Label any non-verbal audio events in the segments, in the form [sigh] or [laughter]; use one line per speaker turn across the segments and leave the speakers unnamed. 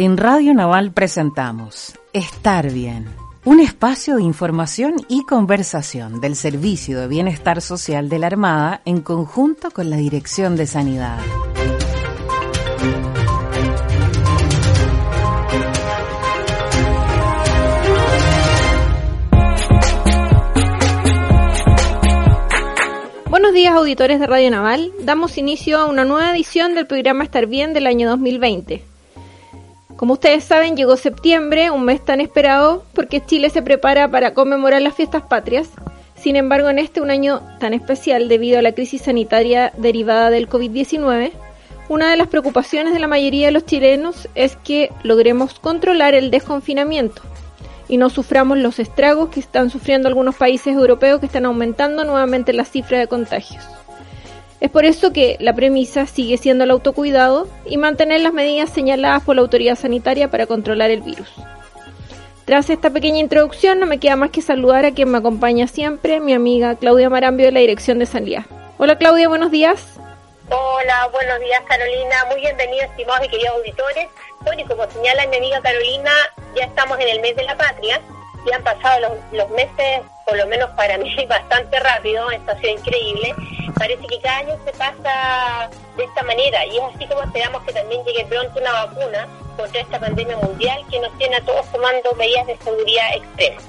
En Radio Naval presentamos Estar Bien, un espacio de información y conversación del Servicio de Bienestar Social de la Armada en conjunto con la Dirección de Sanidad.
Buenos días auditores de Radio Naval, damos inicio a una nueva edición del programa Estar Bien del año 2020. Como ustedes saben, llegó septiembre, un mes tan esperado, porque Chile se prepara para conmemorar las fiestas patrias. Sin embargo, en este un año tan especial debido a la crisis sanitaria derivada del COVID-19, una de las preocupaciones de la mayoría de los chilenos es que logremos controlar el desconfinamiento y no suframos los estragos que están sufriendo algunos países europeos que están aumentando nuevamente la cifra de contagios. Es por eso que la premisa sigue siendo el autocuidado y mantener las medidas señaladas por la autoridad sanitaria para controlar el virus. Tras esta pequeña introducción, no me queda más que saludar a quien me acompaña siempre, mi amiga Claudia Marambio de la Dirección de Sanidad. Hola Claudia, buenos días.
Hola, buenos días Carolina, muy bienvenidos estimados y queridos auditores. Bueno, y como señala mi amiga Carolina, ya estamos en el mes de la patria, ya han pasado los, los meses, por lo menos para mí, [laughs] bastante rápido, esto ha sido increíble. Parece que cada año se pasa de esta manera y es así como esperamos que también llegue pronto una vacuna contra esta pandemia mundial que nos tiene a todos tomando medidas de seguridad extremas.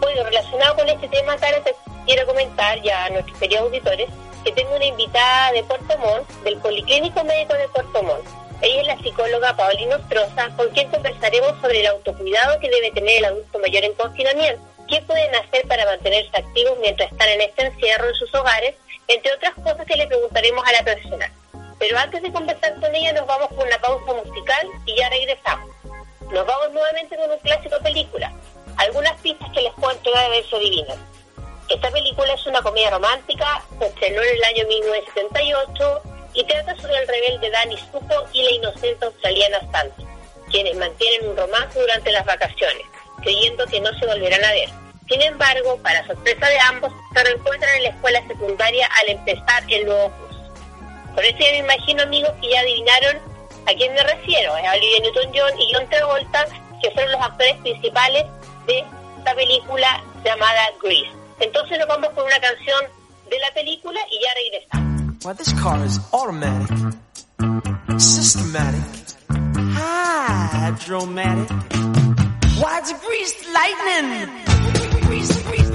Bueno, relacionado con este tema, Cara, te quiero comentar ya a nuestros queridos auditores que tengo una invitada de Puerto Montt, del Policlínico Médico de Puerto Montt. Ella es la psicóloga Paulina Ostroza, con quien conversaremos sobre el autocuidado que debe tener el adulto mayor en confinamiento. ¿Qué pueden hacer para mantenerse activos mientras están en este encierro en sus hogares? Entre otras cosas que le preguntaremos a la profesional. Pero antes de conversar con ella nos vamos con una pausa musical y ya regresamos. Nos vamos nuevamente con un clásico película. Algunas pistas que les puedo entregar de verso divino. Esta película es una comedia romántica, se estrenó en el año 1978 y trata sobre el rebelde Danny Zuko y la inocente australiana Sandy, quienes mantienen un romance durante las vacaciones, creyendo que no se volverán a ver. Sin embargo, para sorpresa de ambos, se reencuentran en la escuela secundaria al empezar el nuevo curso. Por eso me imagino, amigos, que ya adivinaron a quién me refiero. Es Olivia Newton-John y John Travolta, que fueron los actores principales de esta película llamada Grease. Entonces nos vamos con una canción de la película y ya regresamos.
Well, this car is automatic, systematic, hydromatic. Greased lightning. Grease, grease,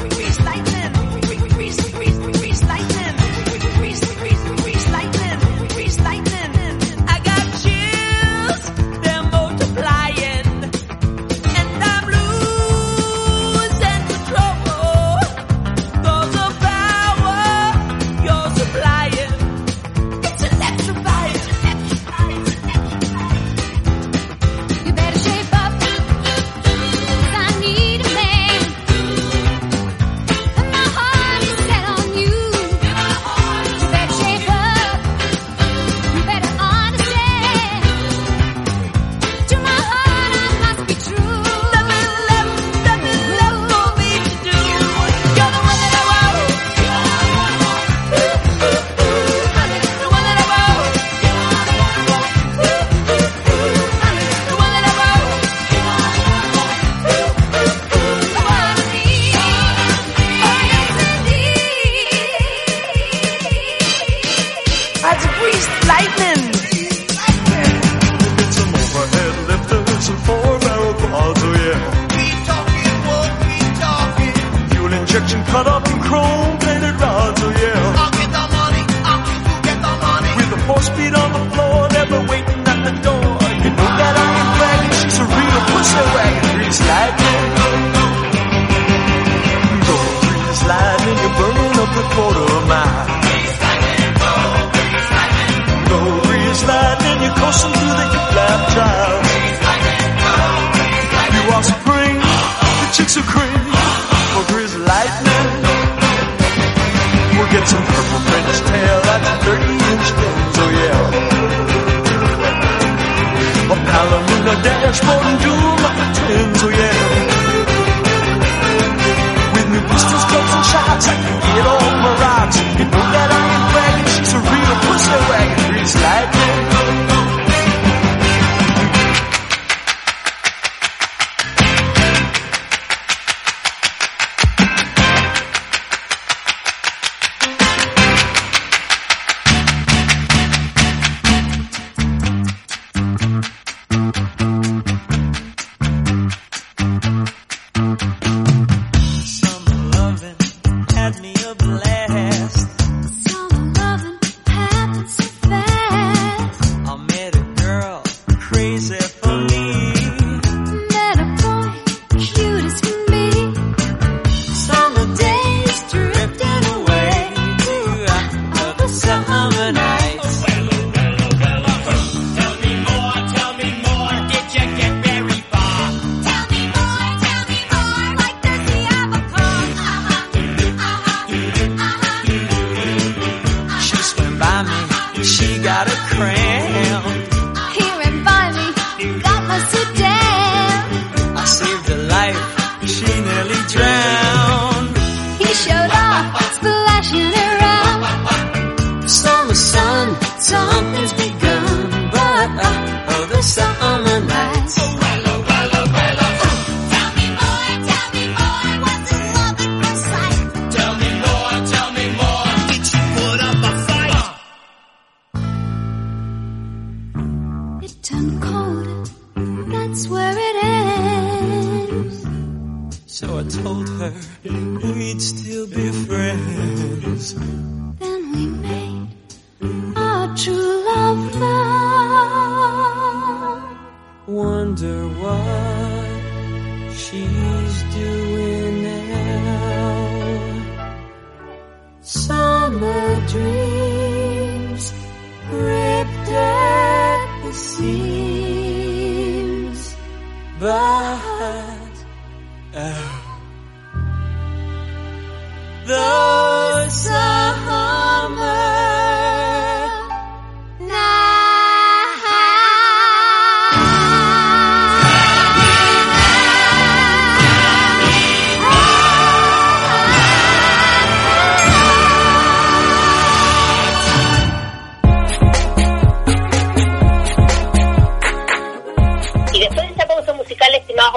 Wonder what
she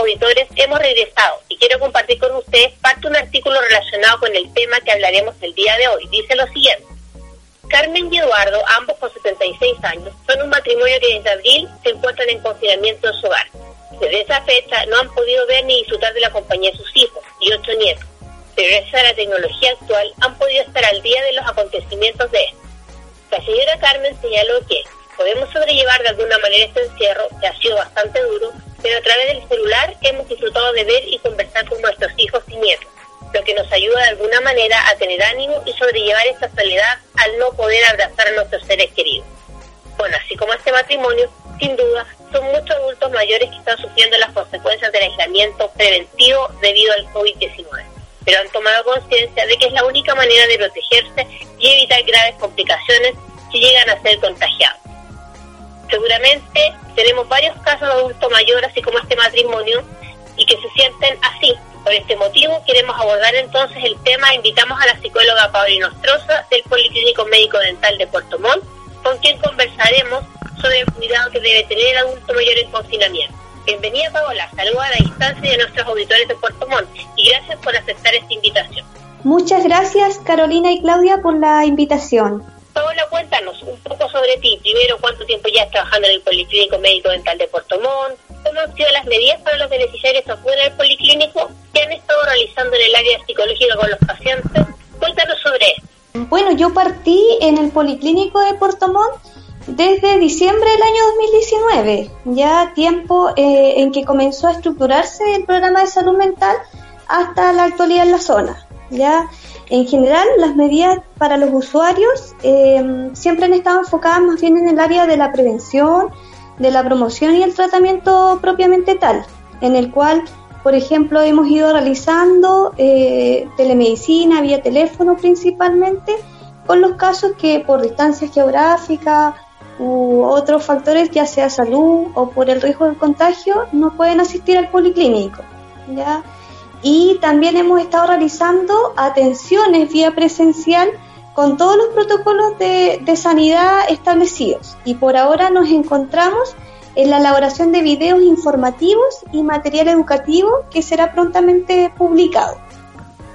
auditores, hemos regresado y quiero compartir con ustedes parte de un artículo relacionado con el tema que hablaremos el día de hoy. Dice lo siguiente. Carmen y Eduardo, ambos con 76 años, son un matrimonio que desde abril se encuentran en confinamiento en su hogar. Desde esa fecha no han podido ver ni disfrutar de la compañía de sus hijos y ocho nietos, pero gracias a la tecnología actual han podido estar al día de los acontecimientos de esto. La señora Carmen señaló que podemos sobrellevar de alguna manera este encierro, que ha sido bastante duro, pero a través del celular hemos disfrutado de ver y conversar con nuestros hijos y nietos, lo que nos ayuda de alguna manera a tener ánimo y sobrellevar esta soledad al no poder abrazar a nuestros seres queridos. Bueno, así como este matrimonio, sin duda, son muchos adultos mayores que están sufriendo las consecuencias del aislamiento preventivo debido al COVID-19, pero han tomado conciencia de que es la única manera de protegerse y evitar graves complicaciones si llegan a ser contagiados. Seguramente tenemos varios casos de adultos mayores, así como este matrimonio, y que se sienten así. Por este motivo queremos abordar entonces el tema. Invitamos a la psicóloga Paulina Ostroza del Policlínico Médico Dental de Puerto Montt, con quien conversaremos sobre el cuidado que debe tener el adulto mayor en confinamiento. Bienvenida Paola, saludos a la distancia de nuestros auditores de Puerto Montt y gracias por aceptar esta invitación.
Muchas gracias Carolina y Claudia por la invitación.
Paola, cuéntanos un poco sobre ti. Primero, ¿cuánto tiempo ya estás trabajando en el Policlínico Médico Dental de Puerto? ¿Cómo han sido las medidas para los beneficiarios afuera del Policlínico? ¿Qué han estado realizando en el área psicológica con los pacientes? Cuéntanos sobre esto.
Bueno, yo partí en el Policlínico de Puerto Montt desde diciembre del año 2019, ya tiempo eh, en que comenzó a estructurarse el programa de salud mental hasta la actualidad en la zona. Ya en general las medidas para los usuarios eh, siempre han estado enfocadas más bien en el área de la prevención, de la promoción y el tratamiento propiamente tal, en el cual, por ejemplo, hemos ido realizando eh, telemedicina vía teléfono principalmente con los casos que por distancia geográfica u otros factores, ya sea salud o por el riesgo del contagio, no pueden asistir al policlínico. ¿ya? Y también hemos estado realizando atenciones vía presencial con todos los protocolos de, sanidad establecidos. Y por ahora nos encontramos en la elaboración de videos informativos y material educativo que será prontamente publicado.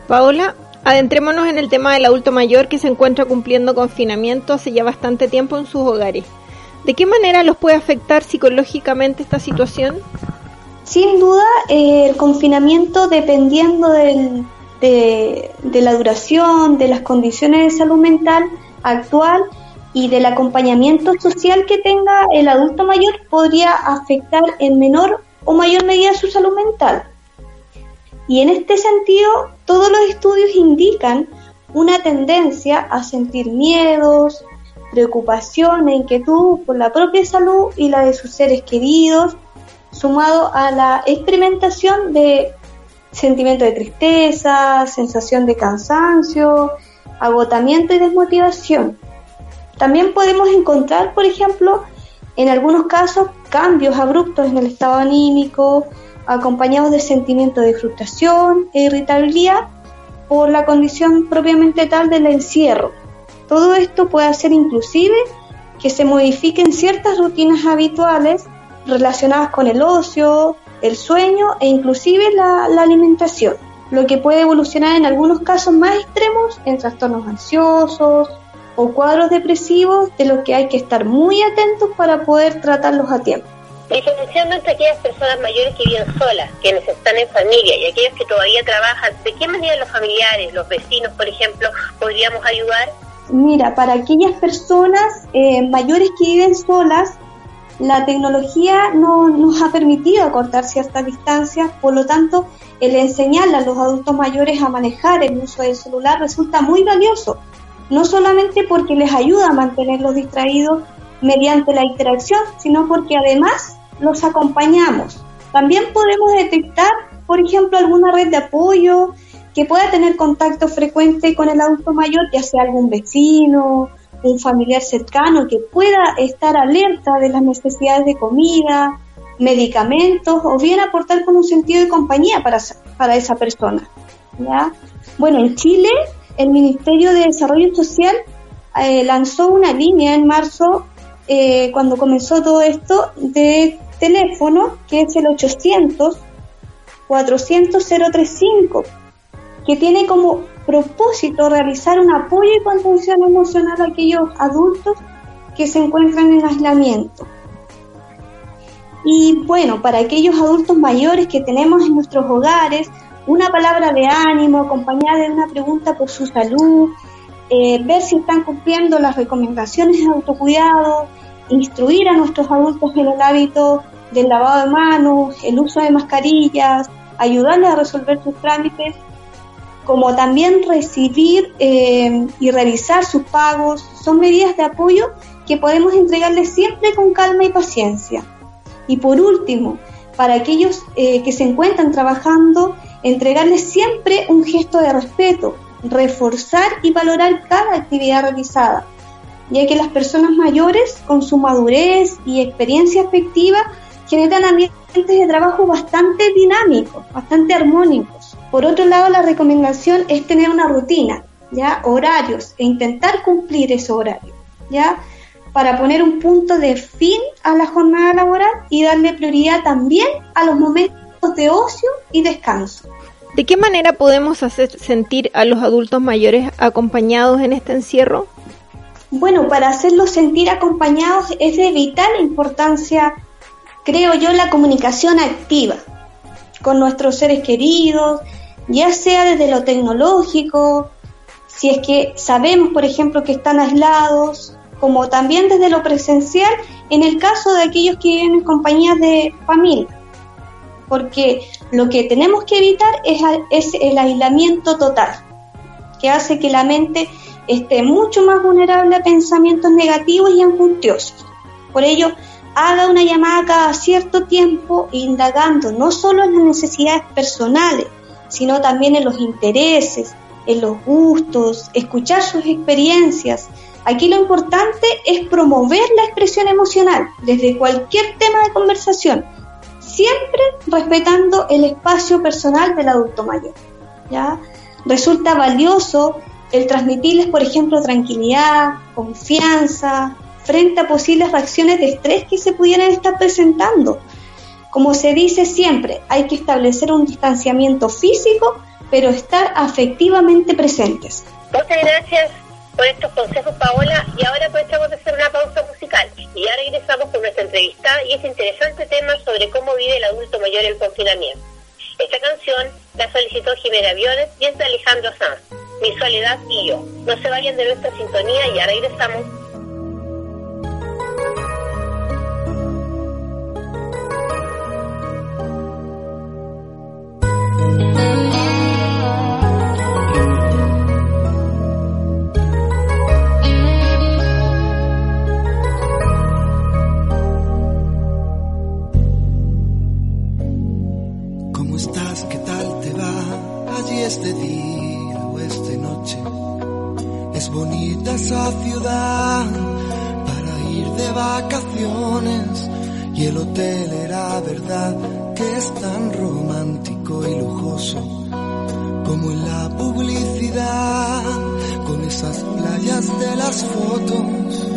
Paola, adentrémonos en el tema del adulto mayor que se encuentra cumpliendo confinamiento hace ya bastante tiempo en sus hogares. ¿De qué manera los puede afectar psicológicamente esta situación?
Sin duda, eh, el confinamiento, dependiendo del- de, la duración, de las condiciones de salud mental actual y del acompañamiento social que tenga el adulto mayor, podría afectar en menor o mayor medida su salud mental. Y en este sentido, todos los estudios indican una tendencia a sentir miedos, preocupación e inquietud por la propia salud y la de sus seres queridos, sumado a la experimentación de sentimiento de tristeza, sensación de cansancio, agotamiento y desmotivación. También podemos encontrar, por ejemplo, en algunos casos, cambios abruptos en el estado anímico, acompañados de sentimientos de frustración e irritabilidad por la condición propiamente tal del encierro. Todo esto puede hacer inclusive que se modifiquen ciertas rutinas habituales relacionadas con el ocio, el sueño e inclusive la, la alimentación, lo que puede evolucionar en algunos casos más extremos en trastornos ansiosos o cuadros depresivos de los que hay que estar muy atentos para poder tratarlos a tiempo.
Entre aquellas personas mayores que viven solas, quienes están en familia y aquellos que todavía trabajan, ¿de qué manera los familiares, los vecinos, por ejemplo, podríamos ayudar?
Mira, para aquellas personas eh, mayores que viven solas, la tecnología no nos ha permitido acortar ciertas distancias, por lo tanto, el enseñarle a los adultos mayores a manejar el uso del celular resulta muy valioso, no solamente porque les ayuda a mantenerlos distraídos mediante la interacción, sino porque además los acompañamos. También podemos detectar, por ejemplo, alguna red de apoyo que pueda tener contacto frecuente con el adulto mayor, ya sea algún vecino, un familiar cercano que pueda estar alerta de las necesidades de comida, medicamentos o bien aportar con un sentido de compañía para, para esa persona. ¿ya? Bueno, en Chile el Ministerio de Desarrollo Social eh, lanzó una línea en marzo eh, cuando comenzó todo esto de teléfono que es el 800 400 035 que tiene como propósito realizar un apoyo y contención emocional a aquellos adultos que se encuentran en aislamiento. Y bueno, para aquellos adultos mayores que tenemos en nuestros hogares, una palabra de ánimo acompañada de una pregunta por su salud, eh, ver si están cumpliendo las recomendaciones de autocuidado, instruir a nuestros adultos en el hábito del lavado de manos, el uso de mascarillas, ayudarles a resolver sus trámites, como también recibir eh, y revisar sus pagos, son medidas de apoyo que podemos entregarles siempre con calma y paciencia. Y por último, para aquellos eh, que se encuentran trabajando, entregarles siempre un gesto de respeto, reforzar y valorar cada actividad realizada, ya que las personas mayores, con su madurez y experiencia efectiva, generan ambientes de trabajo bastante dinámicos, bastante armónicos. Por otro lado, la recomendación es tener una rutina, ya horarios e intentar cumplir ese horario, ya para poner un punto de fin a la jornada laboral y darle prioridad también a los momentos de ocio y descanso.
¿De qué manera podemos hacer sentir a los adultos mayores acompañados en este encierro?
Bueno, para hacerlos sentir acompañados es de vital importancia, creo yo, la comunicación activa con nuestros seres queridos, ya sea desde lo tecnológico, si es que sabemos, por ejemplo, que están aislados, como también desde lo presencial en el caso de aquellos que viven en compañías de familia. Porque lo que tenemos que evitar es, es el aislamiento total, que hace que la mente esté mucho más vulnerable a pensamientos negativos y angustiosos. Por ello, haga una llamada cada cierto tiempo indagando no solo en las necesidades personales, sino también en los intereses, en los gustos, escuchar sus experiencias. Aquí lo importante es promover la expresión emocional desde cualquier tema de conversación, siempre respetando el espacio personal del adulto mayor. ¿ya? Resulta valioso el transmitirles, por ejemplo, tranquilidad, confianza, frente a posibles reacciones de estrés que se pudieran estar presentando. Como se dice siempre, hay que establecer un distanciamiento físico, pero estar afectivamente presentes.
Muchas gracias por estos consejos, Paola. Y ahora aprovechamos de hacer una pausa musical. Y ya regresamos con nuestra entrevista y ese interesante tema sobre cómo vive el adulto mayor el confinamiento. Esta canción la solicitó Jimena Viones y es de Alejandro Sanz, Mi Soledad y Yo. No se vayan de nuestra sintonía y ya regresamos.
¿Cómo estás? ¿Qué tal te va? Allí es de día o es de noche. Es bonita esa ciudad para ir de vacaciones. Y el hotel era verdad que es tan romántico y lujoso como en la publicidad con esas playas de las fotos.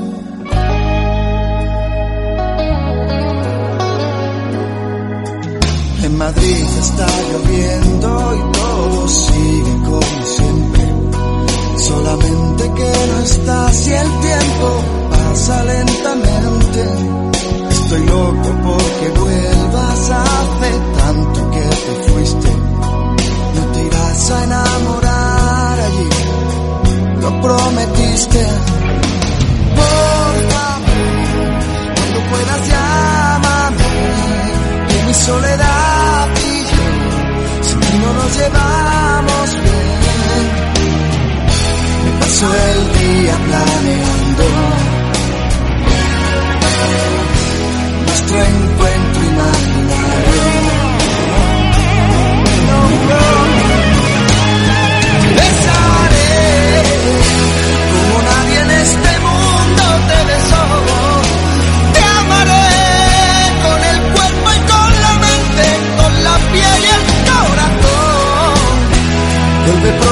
Madrid está lloviendo y todo sigue como siempre. Solamente que no estás y el tiempo pasa lentamente. Estoy loco porque vuelvas hace tanto que te fuiste. No te irás a enamorar allí, lo prometiste. Por favor, cuando puedas mi soledad y yo ti no nos llevamos bien. Me paso el día planeando nuestro encuentro imaginario. Vuelve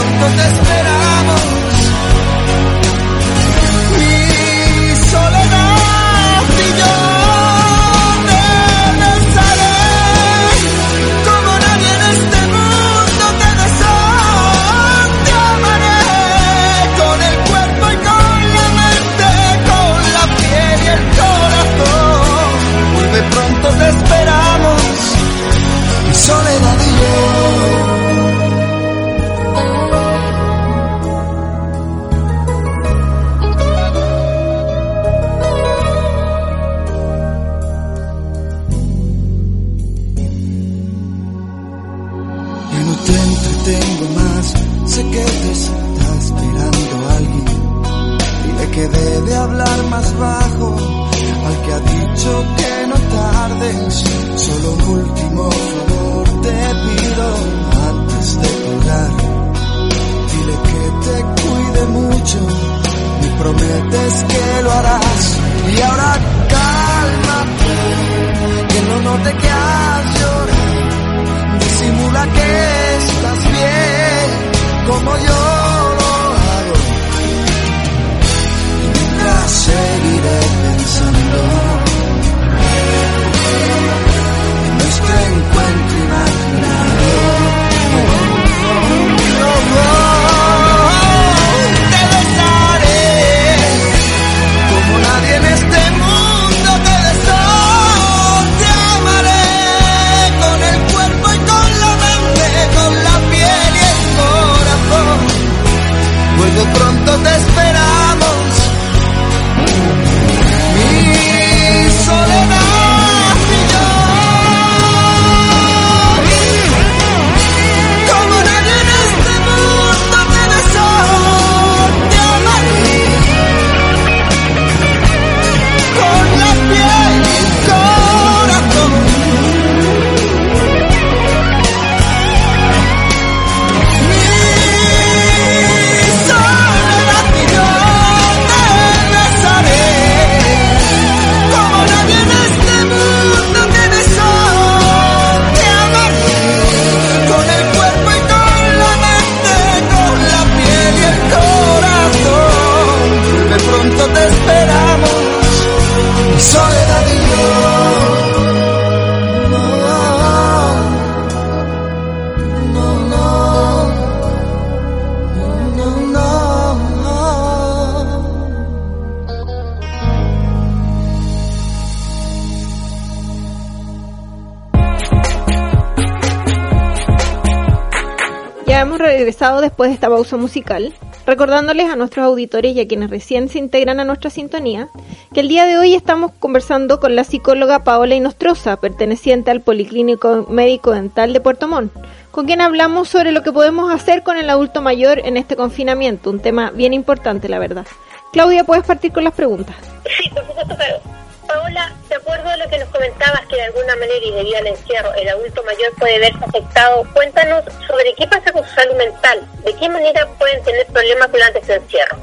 después de esta pausa musical, recordándoles a nuestros auditores y a quienes recién se integran a nuestra sintonía, que el día de hoy estamos conversando con la psicóloga Paola Inostroza, perteneciente al Policlínico Médico Dental de Puerto Montt, con quien hablamos sobre lo que podemos hacer con el adulto mayor en este confinamiento, un tema bien importante, la verdad. Claudia, puedes partir con las preguntas.
Sí, por supuesto, claro. Paola, de acuerdo a lo que nos comentabas, que de alguna manera y debido al encierro, el adulto mayor puede verse afectado, cuéntanos sobre qué pasa con su salud mental, de qué manera pueden tener problemas durante ese encierro.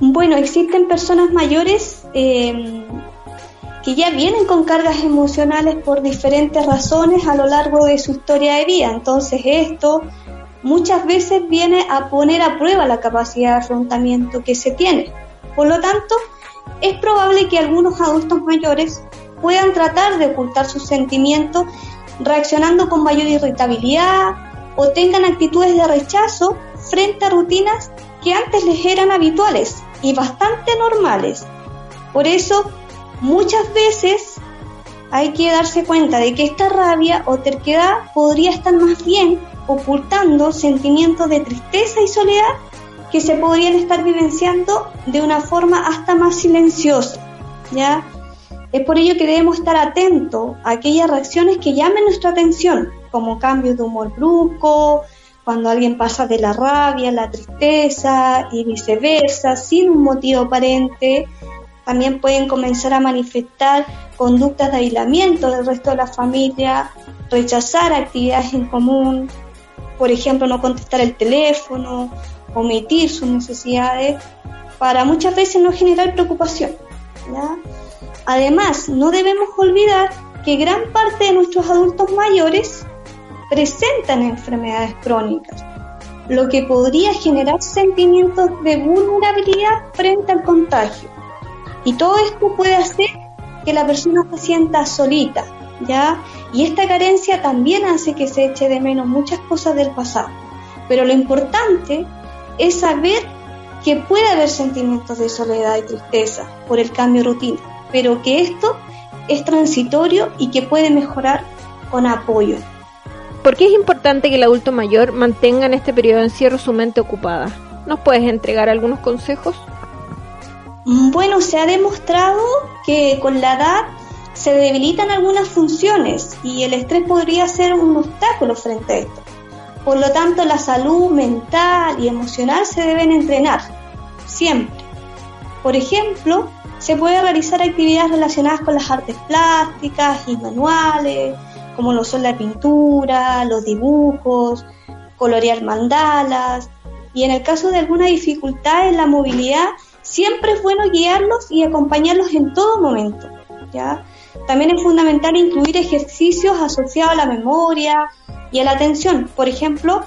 Bueno, existen personas mayores eh, que ya vienen con cargas emocionales por diferentes razones a lo largo de su historia de vida. Entonces esto muchas veces viene a poner a prueba la capacidad de afrontamiento que se tiene. Por lo tanto, es probable que algunos adultos mayores puedan tratar de ocultar sus sentimientos reaccionando con mayor irritabilidad o tengan actitudes de rechazo frente a rutinas que antes les eran habituales y bastante normales. Por eso, muchas veces hay que darse cuenta de que esta rabia o terquedad podría estar más bien ocultando sentimientos de tristeza y soledad que se podrían estar vivenciando de una forma hasta más silenciosa, ¿ya? Es por ello que debemos estar atentos a aquellas reacciones que llamen nuestra atención, como cambios de humor brusco, cuando alguien pasa de la rabia a la tristeza y viceversa, sin un motivo aparente. También pueden comenzar a manifestar conductas de aislamiento del resto de la familia, rechazar actividades en común, por ejemplo, no contestar el teléfono, omitir sus necesidades, para muchas veces no generar preocupación. Además, no debemos olvidar que gran parte de nuestros adultos mayores presentan enfermedades crónicas, lo que podría generar sentimientos de vulnerabilidad frente al contagio. Y todo esto puede hacer que la persona se sienta solita, ¿ya? Y esta carencia también hace que se eche de menos muchas cosas del pasado. Pero lo importante es saber que puede haber sentimientos de soledad y tristeza por el cambio de rutina, pero que esto es transitorio y que puede mejorar con apoyo.
¿Por qué es importante que el adulto mayor mantenga en este periodo de encierro su mente ocupada? ¿Nos puedes entregar algunos consejos?
Bueno, se ha demostrado que con la edad se debilitan algunas funciones y el estrés podría ser un obstáculo frente a esto. Por lo tanto, la salud mental y emocional se deben entrenar, siempre. Por ejemplo, se puede realizar actividades relacionadas con las artes plásticas y manuales, como lo son la pintura, los dibujos, colorear mandalas, y en el caso de alguna dificultad en la movilidad, siempre es bueno guiarlos y acompañarlos en todo momento. También es fundamental incluir ejercicios asociados a la memoria y a la atención. Por ejemplo,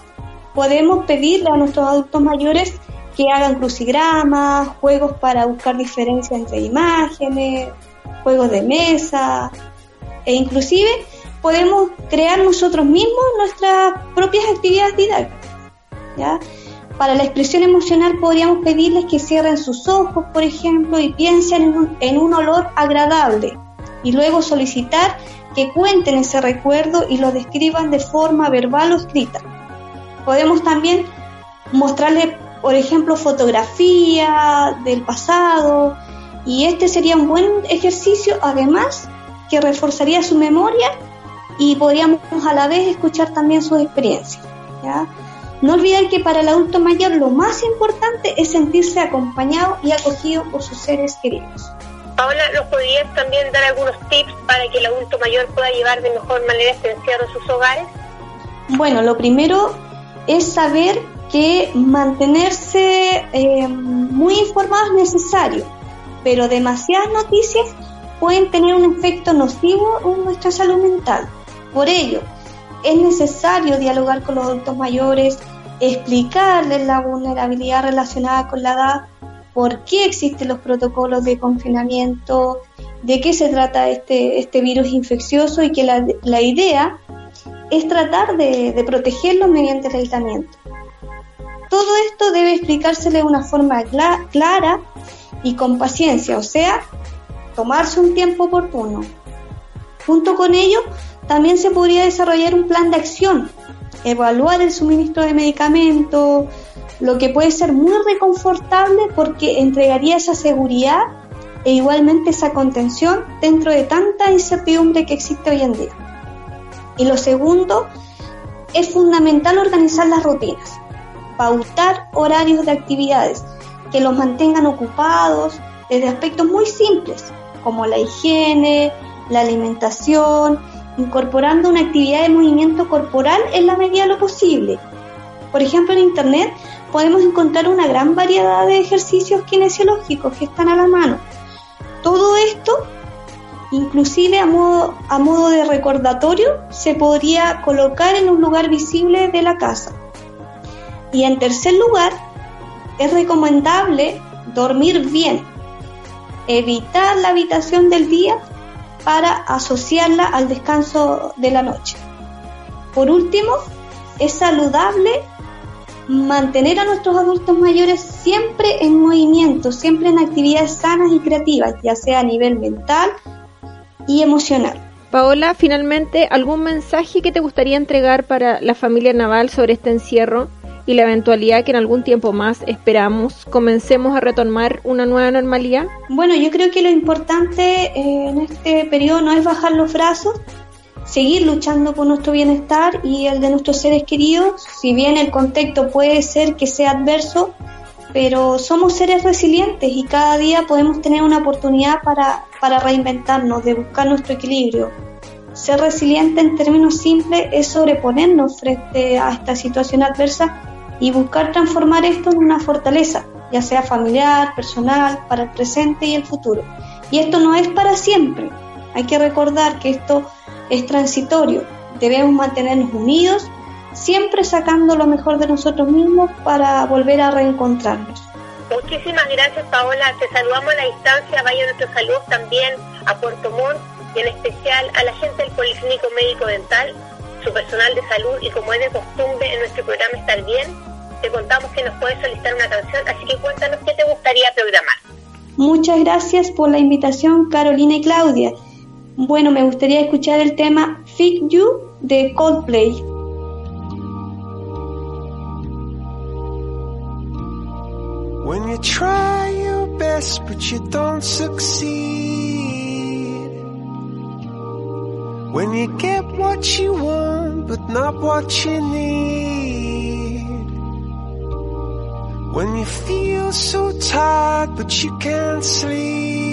podemos pedirle a nuestros adultos mayores que hagan crucigramas, juegos para buscar diferencias entre imágenes, juegos de mesa, e inclusive podemos crear nosotros mismos nuestras propias actividades didácticas. ¿ya? Para la expresión emocional podríamos pedirles que cierren sus ojos, por ejemplo, y piensen en un, en un olor agradable y luego solicitar que cuenten ese recuerdo y lo describan de forma verbal o escrita. Podemos también mostrarle, por ejemplo, fotografía del pasado y este sería un buen ejercicio, además que reforzaría su memoria y podríamos a la vez escuchar también sus experiencias. No olviden que para el adulto mayor lo más importante es sentirse acompañado y acogido por sus seres queridos.
Paola, ¿nos podrías también dar algunos tips para que el adulto mayor pueda llevar de mejor manera este encierro en sus hogares?
Bueno, lo primero es saber que mantenerse eh, muy informado es necesario, pero demasiadas noticias pueden tener un efecto nocivo en nuestra salud mental. Por ello, es necesario dialogar con los adultos mayores, explicarles la vulnerabilidad relacionada con la edad, por qué existen los protocolos de confinamiento, de qué se trata este, este virus infeccioso y que la, la idea es tratar de, de protegerlos mediante el aislamiento. Todo esto debe explicársele de una forma cla- clara y con paciencia, o sea, tomarse un tiempo oportuno. Junto con ello, también se podría desarrollar un plan de acción evaluar el suministro de medicamentos, lo que puede ser muy reconfortable porque entregaría esa seguridad e igualmente esa contención dentro de tanta incertidumbre que existe hoy en día. Y lo segundo, es fundamental organizar las rutinas, pautar horarios de actividades que los mantengan ocupados desde aspectos muy simples como la higiene, la alimentación, incorporando una actividad de movimiento corporal en la medida de lo posible. Por ejemplo, en Internet podemos encontrar una gran variedad de ejercicios kinesiológicos que están a la mano. Todo esto, inclusive a modo, a modo de recordatorio, se podría colocar en un lugar visible de la casa. Y en tercer lugar, es recomendable dormir bien, evitar la habitación del día para asociarla al descanso de la noche. Por último, es saludable mantener a nuestros adultos mayores siempre en movimiento, siempre en actividades sanas y creativas, ya sea a nivel mental y emocional.
Paola, finalmente, ¿algún mensaje que te gustaría entregar para la familia Naval sobre este encierro y la eventualidad que en algún tiempo más esperamos comencemos a retomar una nueva normalidad?
Bueno, yo creo que lo importante eh, en este periodo no es bajar los brazos, seguir luchando por nuestro bienestar y el de nuestros seres queridos, si bien el contexto puede ser que sea adverso, pero somos seres resilientes y cada día podemos tener una oportunidad para, para reinventarnos, de buscar nuestro equilibrio. Ser resiliente en términos simples es sobreponernos frente a esta situación adversa y buscar transformar esto en una fortaleza, ya sea familiar, personal, para el presente y el futuro. Y esto no es para siempre. Hay que recordar que esto es transitorio. Debemos mantenernos unidos, siempre sacando lo mejor de nosotros mismos para volver a reencontrarnos.
Muchísimas gracias, Paola. Te saludamos a la distancia. Vaya nuestros saludos también a Puerto Montt y en especial a la gente del Policlínico Médico Dental, su personal de salud y como es de costumbre en nuestro programa Estar Bien, te contamos que nos puedes solicitar una canción, así que cuéntanos qué te gustaría programar.
Muchas gracias por la invitación, Carolina y Claudia. Bueno, me gustaría escuchar el tema Fix You de Coldplay.
When you try your best but you don't succeed. When you get what you want but not what you need. When you feel so tired but you can't sleep.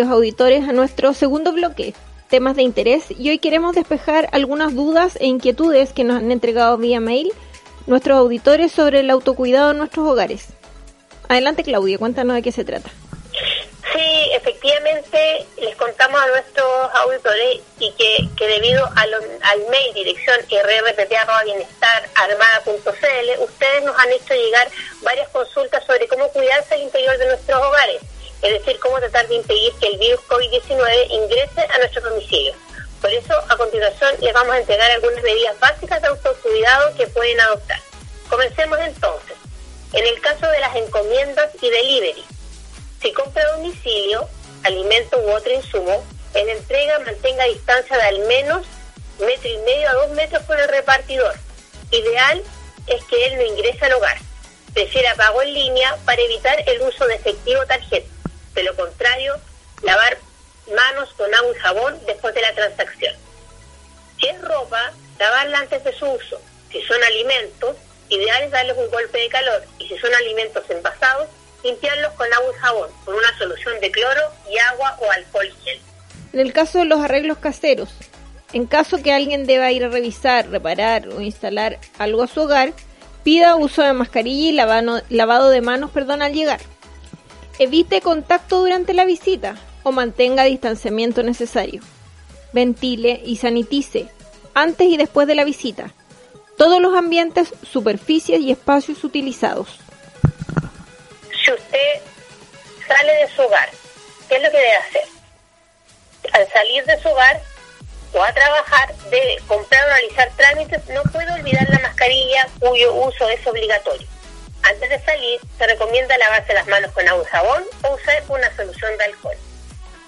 auditores, a nuestro segundo bloque, temas de interés, y hoy queremos despejar algunas dudas e inquietudes que nos han entregado vía mail nuestros auditores sobre el autocuidado en nuestros hogares. Adelante, Claudia, cuéntanos de qué se trata.
Sí, efectivamente, les contamos a nuestros auditores y que, que debido a al mail dirección rrpp.bienestararmada.cl, ustedes nos han hecho llegar varias consultas sobre cómo cuidarse al interior de nuestros hogares, es decir, cómo tratar de impedir que el virus COVID-19 ingrese a nuestro domicilio. Por eso, a continuación, les vamos a entregar algunas medidas básicas de autocuidado que pueden adoptar. Comencemos entonces. En el caso de las encomiendas y delivery, si compra domicilio, alimento u otro insumo, en entrega mantenga distancia de al menos metro y medio a dos metros con el repartidor. Ideal es que él no ingrese al hogar. Prefiera pago en línea para evitar el uso de efectivo tarjeta. De lo contrario, lavar manos con agua y jabón después de la transacción. Si es ropa, lavarla antes de su uso. Si son alimentos, ideal es darles un golpe de calor. Y si son alimentos envasados, limpiarlos con agua y jabón, con una solución de cloro y agua o alcohol gel.
En el caso de los arreglos caseros, en caso que alguien deba ir a revisar, reparar o instalar algo a su hogar, pida uso de mascarilla y lavado de manos perdón, al llegar. Evite contacto durante la visita o mantenga distanciamiento necesario. Ventile y sanitice antes y después de la visita todos los ambientes, superficies y espacios utilizados.
Si usted sale de su hogar, ¿qué es lo que debe hacer? Al salir de su hogar o a trabajar, debe comprar o realizar trámites, no puede olvidar la mascarilla cuyo uso es obligatorio. Antes de salir, se recomienda lavarse las manos con agua y jabón o usar una solución de alcohol.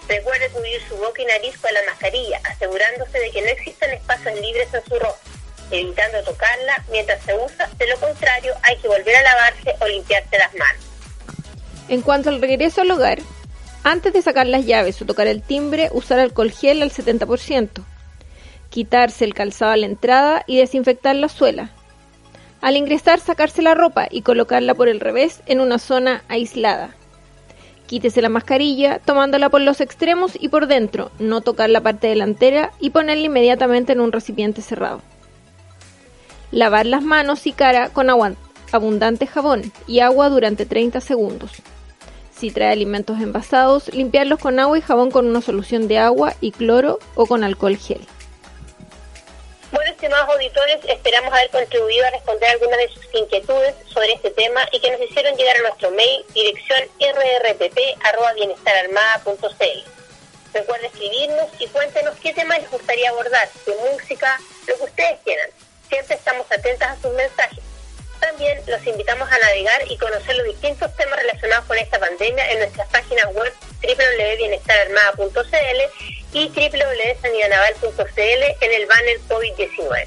Recuerde cubrir su boca y nariz con la mascarilla, asegurándose de que no existen espacios libres en su rostro, evitando tocarla mientras se usa. De lo contrario, hay que volver a lavarse o limpiarse las manos.
En cuanto al regreso al hogar, antes de sacar las llaves o tocar el timbre, usar alcohol gel al 70%. Quitarse el calzado a la entrada y desinfectar la suela. Al ingresar, sacarse la ropa y colocarla por el revés en una zona aislada. Quítese la mascarilla, tomándola por los extremos y por dentro, no tocar la parte delantera y ponerla inmediatamente en un recipiente cerrado. Lavar las manos y cara con abundante jabón y agua durante 30 segundos. Si trae alimentos envasados, limpiarlos con agua y jabón con una solución de agua y cloro o con alcohol gel.
Bueno, estimados auditores, esperamos haber contribuido a responder algunas de sus inquietudes sobre este tema y que nos hicieron llegar a nuestro mail dirección rrpp.bienestararmada.cl. Recuerden escribirnos y cuéntenos qué tema les gustaría abordar, de música, lo que ustedes quieran. Siempre estamos atentas a sus mensajes. También los invitamos a navegar y conocer los distintos temas relacionados con esta pandemia en nuestras páginas web www.bienestararmada.cl y www.sanidadnaval.cl en el banner COVID-19.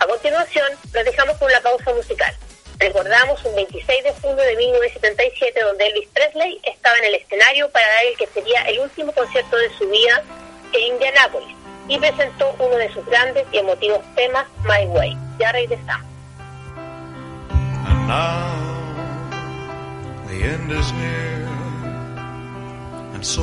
A continuación, los dejamos con una pausa musical. Recordamos un 26 de junio de 1977 donde Elvis Presley estaba en el escenario para dar el que sería el último concierto de su vida en Indianápolis y presentó uno de sus grandes y emotivos temas, My Way. Ya regresamos.
And now the end is near, and so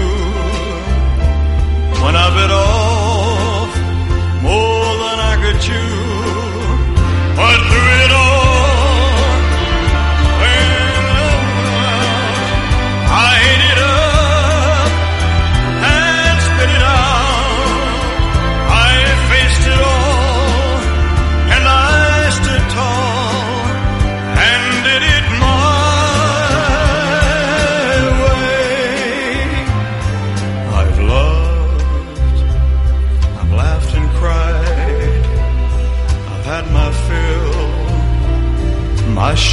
when I bit off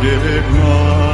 Did it my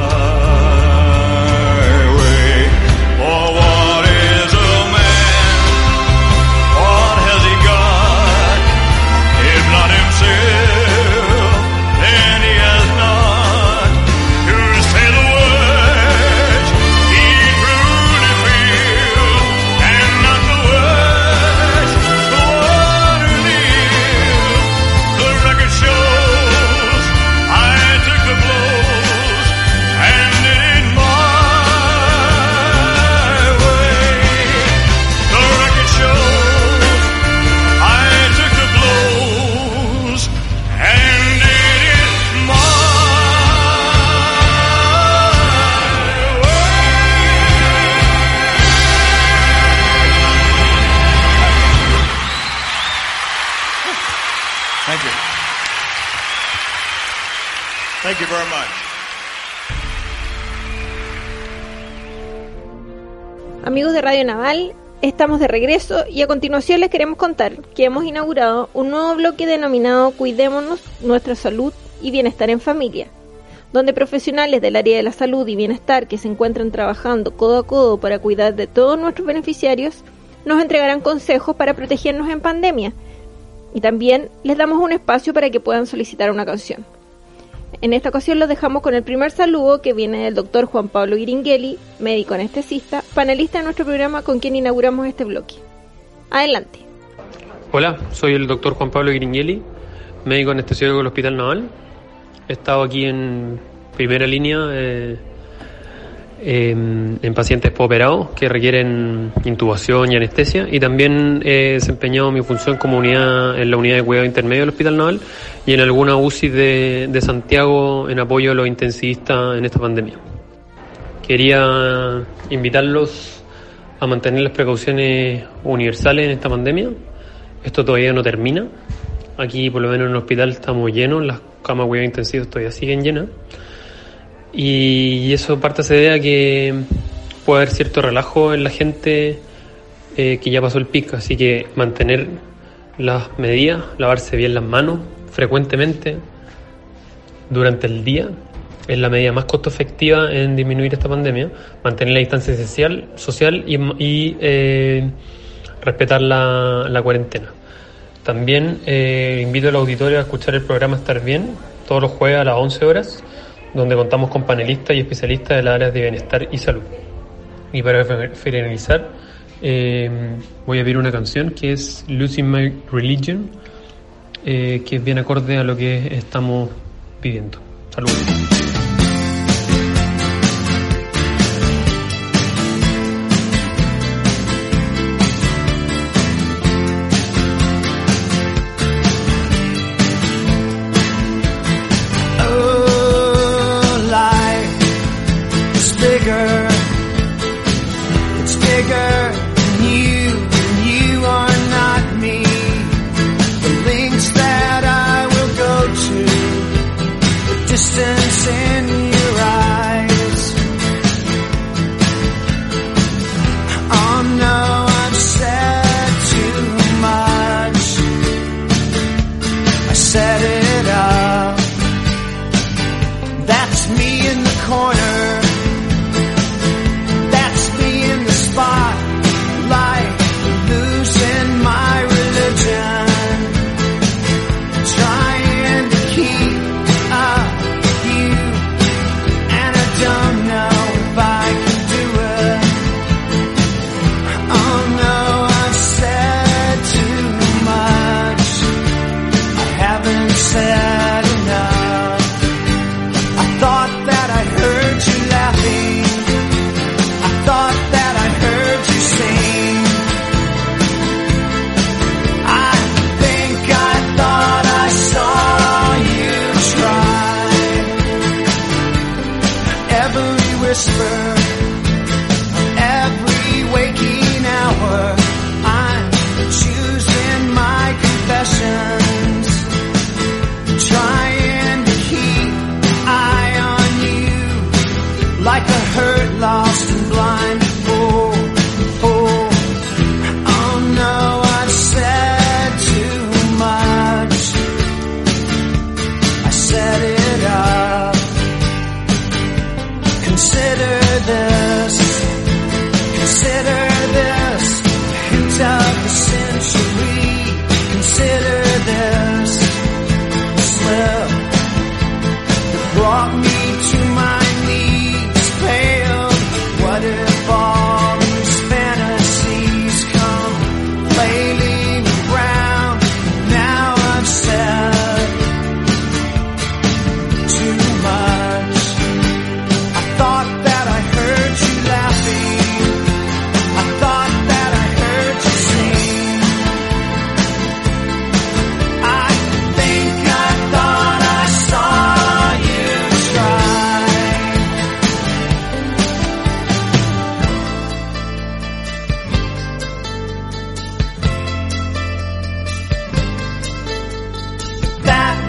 Radio Naval, estamos de regreso y a continuación les queremos contar que hemos inaugurado un nuevo bloque denominado Cuidémonos, nuestra salud y bienestar en familia, donde profesionales del área de la salud y bienestar que se encuentran trabajando codo a codo para cuidar de todos nuestros beneficiarios nos entregarán consejos para protegernos en pandemia y también les damos un espacio para que puedan solicitar una canción. En esta ocasión los dejamos con el primer saludo que viene del doctor Juan Pablo Iringueli, médico anestesista, panelista de nuestro programa con quien inauguramos este bloque. Adelante.
Hola, soy el doctor Juan Pablo Gringelli, médico anestesiólogo del Hospital Naval. He estado aquí en primera línea eh, em, en pacientes pooperados que requieren intubación y anestesia y también he desempeñado mi función como unidad en la unidad de cuidado intermedio del Hospital Naval y en alguna UCI de, de Santiago en apoyo a los intensivistas en esta pandemia. Quería invitarlos a mantener las precauciones universales en esta pandemia. Esto todavía no termina. Aquí, por lo menos en el hospital, estamos llenos, las camas de cuidado intensivos todavía siguen llenas. Y eso parte se debe a que puede haber cierto relajo en la gente eh, que ya pasó el pico. Así que mantener las medidas, lavarse bien las manos frecuentemente durante el día es la medida más costo efectiva en disminuir esta pandemia. Mantener la distancia social, social y, y, eh, respetar la, la cuarentena. También eh, invito al auditorio a escuchar el programa Estar Bien todos los jueves a las 11 horas, donde contamos con panelistas y especialistas de las áreas de bienestar y salud. Y para finalizar, eh, voy a pedir una canción que es Losing My Religion, eh, que es bien acorde a lo que estamos pidiendo. Saludos.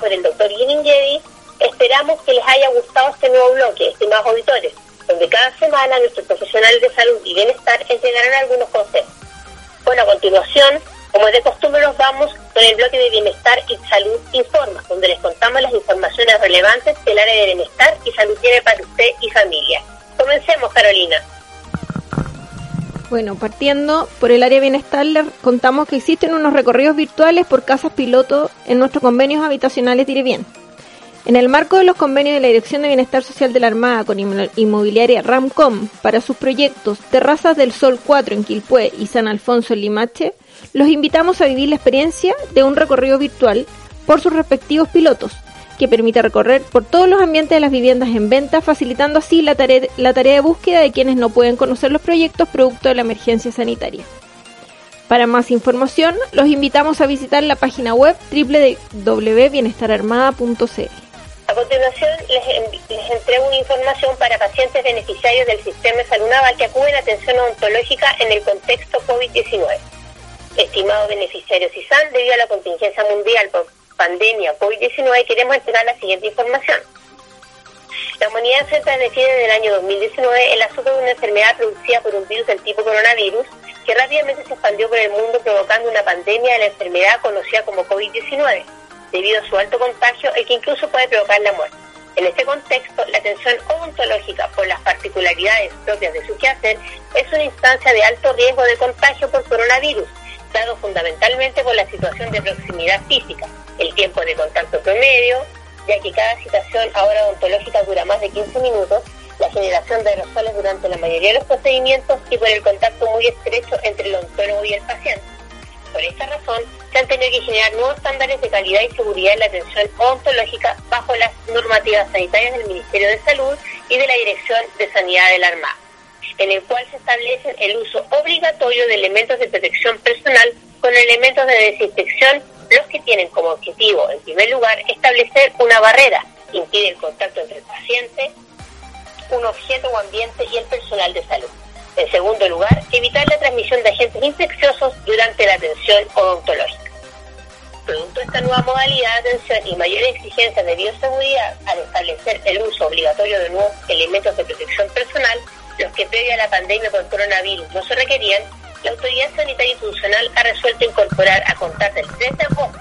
presentada por pues, el doctor Girin Esperamos que les haya gustado este nuevo bloque, estimados auditores, donde cada semana nuestros profesionales de salud y bienestar entregarán algunos consejos. Bueno, a continuación, como es de costumbre, nos vamos con el bloque de Bienestar y Salud Informa, donde les contamos las informaciones relevantes que el área de bienestar y salud tiene para usted y familia. Comencemos, Carolina.
Bueno, partiendo por el área bienestar, les contamos que existen unos recorridos virtuales por casas piloto en nuestros convenios habitacionales Direvien. En el marco de los convenios de la Dirección de Bienestar Social de la Armada con inmobiliaria Ramcom para sus proyectos Terrazas del Sol 4 en Quilpué y San Alfonso en Limache, los invitamos a vivir la experiencia de un recorrido virtual por sus respectivos pilotos, que permite recorrer por todos los ambientes de las viviendas en venta, facilitando así la tarea, la tarea de búsqueda de quienes no pueden conocer los proyectos producto de la emergencia sanitaria. Para más información, los invitamos a visitar la página web www.bienestararmada.cl.
A continuación, les, les, entrego una información para pacientes beneficiarios del sistema de salud naval que acuden a atención odontológica en el contexto COVID-19. Estimados beneficiarios ISAN, debido a la contingencia mundial por pandemia COVID-19, queremos entregar la siguiente información. La humanidad se defiende en el año 2019 en la de una enfermedad producida por un virus del tipo coronavirus que rápidamente se expandió por el mundo provocando una pandemia de la enfermedad conocida como COVID-19, debido a su alto contagio el que incluso puede provocar la muerte. En este contexto, la atención odontológica, por las particularidades propias de su quehacer, es una instancia de alto riesgo de contagio por coronavirus, dado fundamentalmente por la situación de proximidad física, el tiempo de contacto promedio, ya que cada citación ahora odontológica dura más de 15 minutos, la generación de aerosoles durante la mayoría de los procedimientos y por el contacto muy estrecho entre el odontólogo y el paciente. Por esta razón, se han tenido que generar nuevos estándares de calidad y seguridad en la atención odontológica bajo las normativas sanitarias del Ministerio de Salud y de la Dirección de Sanidad de la Armada, en el cual se establecen el uso obligatorio de elementos de protección personal con elementos de desinfección, los que tienen como objetivo, en primer lugar, establecer una barrera que impide el contacto entre el paciente, un objeto o ambiente y el personal de salud. En segundo lugar, evitar la transmisión de agentes infecciosos durante la atención odontológica. Producto de esta nueva modalidad de atención y mayores exigencias de bioseguridad al establecer el uso obligatorio de nuevos elementos de protección personal, los que previo a la pandemia por coronavirus no se requerían, la Autoridad Sanitaria Institucional ha resuelto incorporar a contar del 3 de agosto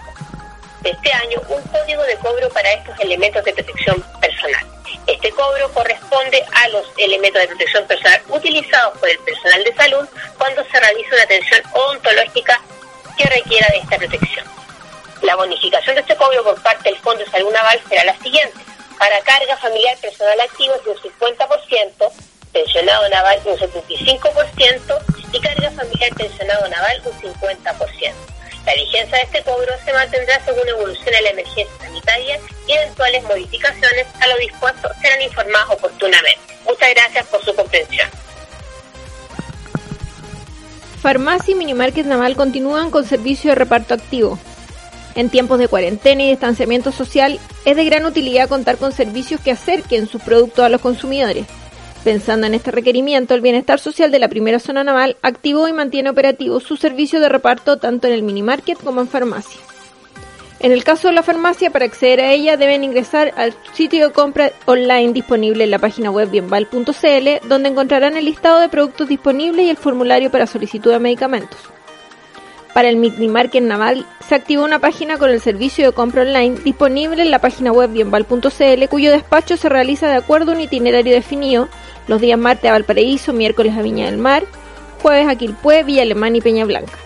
de este año un código de cobro para estos elementos de protección personal. Este cobro corresponde a los elementos de protección personal utilizados por el personal de salud cuando se realiza una atención odontológica que requiera de esta protección. La bonificación de este cobro por parte del Fondo de Salud Naval será la siguiente. Para carga familiar personal activo es de un 50%, pensionado naval un 75% y carga familiar pensionado naval un 50%. La vigencia de este cobro se mantendrá según evolucione la emergencia sanitaria y eventuales modificaciones a lo dispuesto serán informadas oportunamente. Muchas gracias por su comprensión.
Farmacia y Minimarket Naval continúan con servicio de reparto activo. En tiempos de cuarentena y distanciamiento social, es de gran utilidad contar con servicios que acerquen sus productos a los consumidores. Pensando en este requerimiento, el Bienestar Social de la Primera Zona Naval activó y mantiene operativo su servicio de reparto tanto en el minimarket como en farmacia. En el caso de la farmacia, para acceder a ella deben ingresar al sitio de compra online disponible en la página web bienval.cl, donde encontrarán el listado de productos disponibles y el formulario para solicitud de medicamentos. Para el Minimarket Naval se activó una página con el servicio de compra online disponible en la página web bienval.cl, cuyo despacho se realiza de acuerdo a un itinerario definido los días martes a Valparaíso, miércoles a Viña del Mar, jueves a Quilpué, Villa Alemana y Peña Blanca.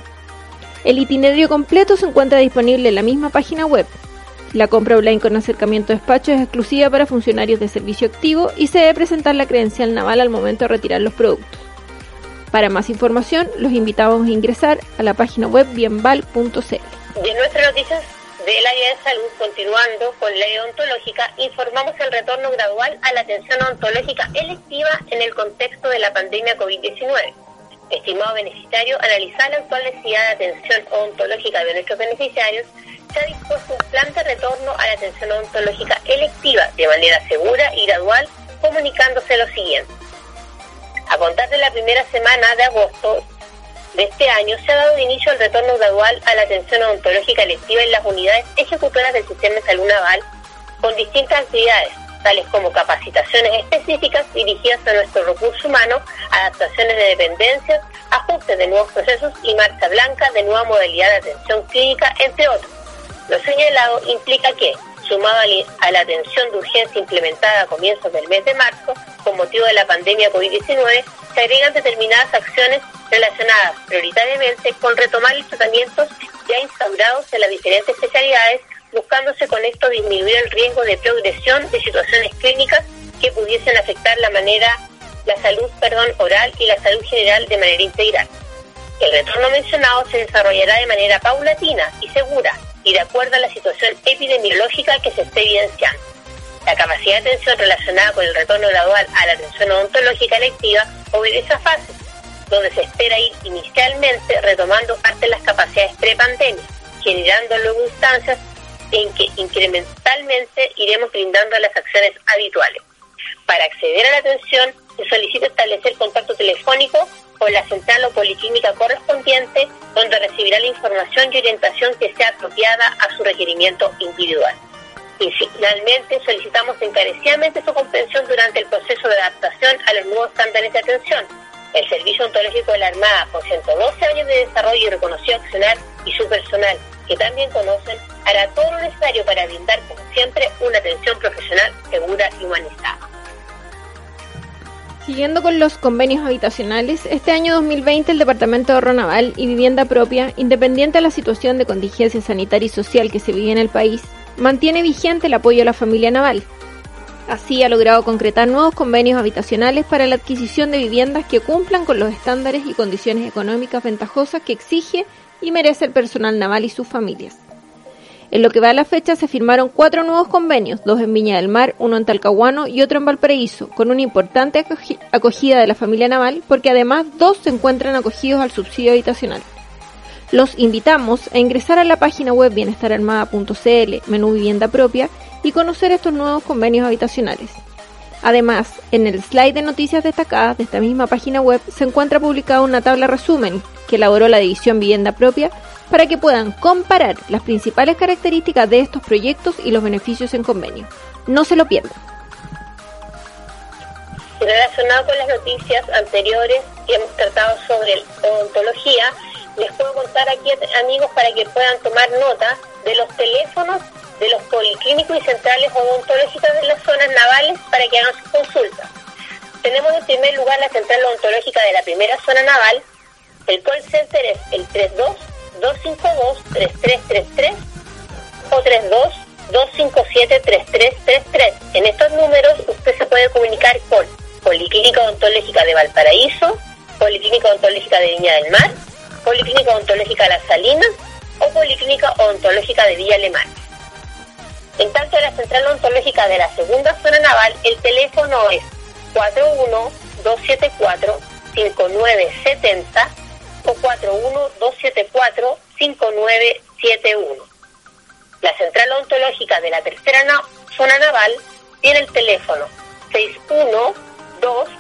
El itinerario completo se encuentra disponible en la misma página web. La compra online con acercamiento a despacho es exclusiva para funcionarios de servicio activo y se debe presentar la credencial naval al momento de retirar los productos. Para más información, los invitamos a ingresar a la página web bienval.cl.
De nuestras noticias del área de salud, continuando con la odontológica, informamos el retorno gradual a la atención odontológica electiva en el contexto de la pandemia COVID-19. Estimado beneficiario, analizar la actual necesidad de atención odontológica de nuestros beneficiarios, se ha dispuesto un plan de retorno a la atención odontológica electiva de manera segura y gradual, comunicándose lo siguiente. A contar de la primera semana de agosto de este año se ha dado inicio al retorno gradual a la atención odontológica electiva en las unidades ejecutoras del sistema de salud naval con distintas actividades, tales como capacitaciones específicas dirigidas a nuestro recurso humano, adaptaciones de dependencias, ajustes de nuevos procesos y marcha blanca de nueva modalidad de atención clínica, entre otros. Lo señalado implica que, sumado a la atención de urgencia implementada a comienzos del mes de marzo, con motivo de la pandemia COVID-19, se agregan determinadas acciones relacionadas prioritariamente con retomar los tratamientos ya instaurados en las diferentes especialidades, buscándose con esto disminuir el riesgo de progresión de situaciones clínicas que pudiesen afectar la manera, la salud, perdón, oral y la salud general de manera integral. El retorno mencionado se desarrollará de manera paulatina y segura y de acuerdo a la situación epidemiológica que se esté evidenciando. La capacidad de atención relacionada con el retorno gradual a la atención odontológica electiva obedece a fases. donde se espera ir inicialmente retomando parte de las capacidades prepandemia, generando luego instancias en que incrementalmente iremos brindando las acciones habituales. Para acceder a la atención, se solicita establecer contacto telefónico con la central o policlínica correspondiente, donde recibirá la información y orientación que sea apropiada a su requerimiento individual. Y finalmente solicitamos encarecidamente su comprensión durante el proceso de adaptación a los nuevos estándares de atención. El Servicio Ontológico de la Armada, con 112 años de desarrollo y reconocido accionar, y su personal, que también conocen, hará todo lo necesario para brindar, como siempre, una atención profesional segura y humanizada.
Siguiendo con los convenios habitacionales, este año 2020 el Departamento de Ahorro Naval y Vivienda Propia, independiente de la situación de contingencia sanitaria y social que se vive en el país, mantiene vigente el apoyo a la familia naval. Así ha logrado concretar nuevos convenios habitacionales para la adquisición de viviendas que cumplan con los estándares y condiciones económicas ventajosas que exige y merece el personal naval y sus familias. En lo que va a la fecha se firmaron cuatro nuevos convenios, dos en Viña del Mar, uno en Talcahuano y otro en Valparaíso, con una importante acogi- acogida de la familia naval, porque además dos se encuentran acogidos al subsidio habitacional. Los invitamos a ingresar a la página web bienestararmada.cl, menú vivienda propia, y conocer estos nuevos convenios habitacionales. Además, en el slide de noticias destacadas de esta misma página web se encuentra publicada una tabla resumen que elaboró la división Vivienda Propia para que puedan comparar las principales características de estos proyectos y los beneficios en convenio. No se lo pierdan.
Relacionado con las noticias anteriores que hemos tratado sobre odontología, les puedo contar aquí, amigos, para que puedan tomar nota de los teléfonos de los policlínicos y centrales odontológicas de las zonas navales para que hagan sus consultas. Tenemos en primer lugar la central odontológica de la primera zona naval. El call center es el 252-3333 o 32-257-3333. En estos números usted se puede comunicar con Policlínica Odontológica de Valparaíso, Policlínica Odontológica de Viña del Mar, Policlínica Odontológica La Salinas o Policlínica Odontológica de Villa Alemán. En tanto, de la Central Ontológica de la Segunda Zona Naval, el teléfono es 41274 5970 541-274-5971. La Central Ontológica de la Tercera na Zona Naval tiene el teléfono 612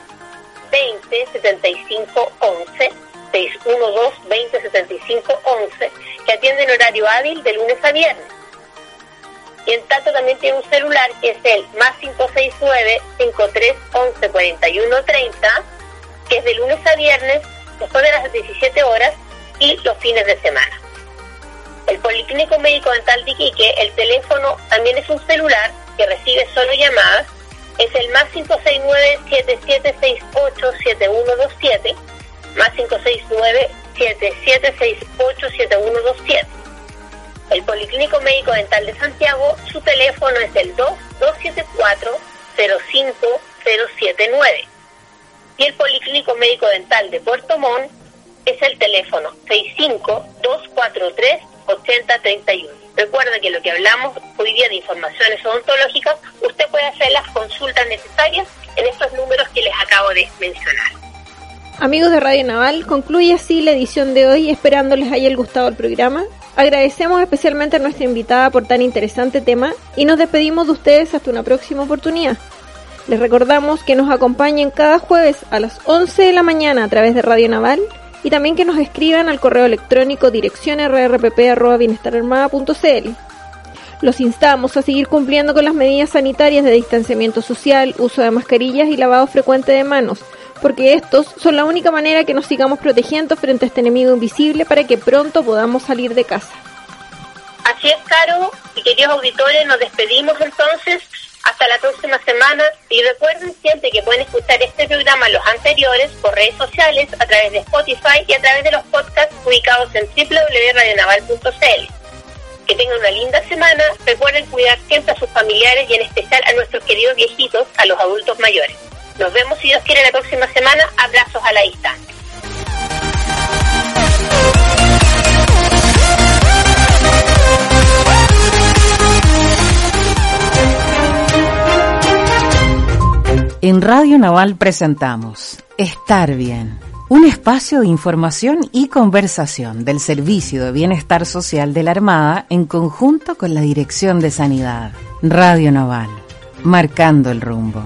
20 75 11 612 20 75 11 que atiende en horario hábil de lunes a viernes. Y en tanto también tiene un celular que es el más 569 53 11 41 30 que es de lunes a viernes después de las 17 horas y los fines de semana. El Policlínico Médico Dental de Iquique, el teléfono también es un celular que recibe solo llamadas, es el más 569-7768-7127, más 569-7768-7127. El Policlínico Médico Dental de Santiago, su teléfono es el 2274-05079. Y el Policlínico Médico Dental de Puerto Montt es el teléfono 65-243-8031. Recuerda que lo que hablamos hoy día de informaciones odontológicas, usted puede hacer las consultas necesarias en estos números que les acabo de mencionar.
Amigos de Radio Naval, concluye así la edición de hoy, esperando les haya gustado el programa. Agradecemos especialmente a nuestra invitada por tan interesante tema y nos despedimos de ustedes hasta una próxima oportunidad. Les recordamos que nos acompañen cada jueves a las 11 de la mañana a través de Radio Naval y también que nos escriban al correo electrónico dirección rrpp.bienestararmada.cl. Los instamos a seguir cumpliendo con las medidas sanitarias de distanciamiento social, uso de mascarillas y lavado frecuente de manos, porque estos son la única manera que nos sigamos protegiendo frente a este enemigo invisible para que pronto podamos salir de casa.
Así es, Caro, y queridos auditores, nos despedimos entonces hasta la próxima semana y recuerden siempre que pueden escuchar este programa, los anteriores, por redes sociales, a través de Spotify y a través de los podcasts ubicados en www.radionaval.cl. Que tengan una linda semana, recuerden cuidar siempre a sus familiares y en especial a nuestros queridos viejitos, a los adultos mayores. Nos vemos si Dios quiere la próxima semana, abrazos a la distancia.
En Radio Naval presentamos Estar Bien, Un espacio de información y conversación del Servicio de Bienestar Social de la Armada en conjunto con la Dirección de Sanidad. Radio Naval, marcando el rumbo.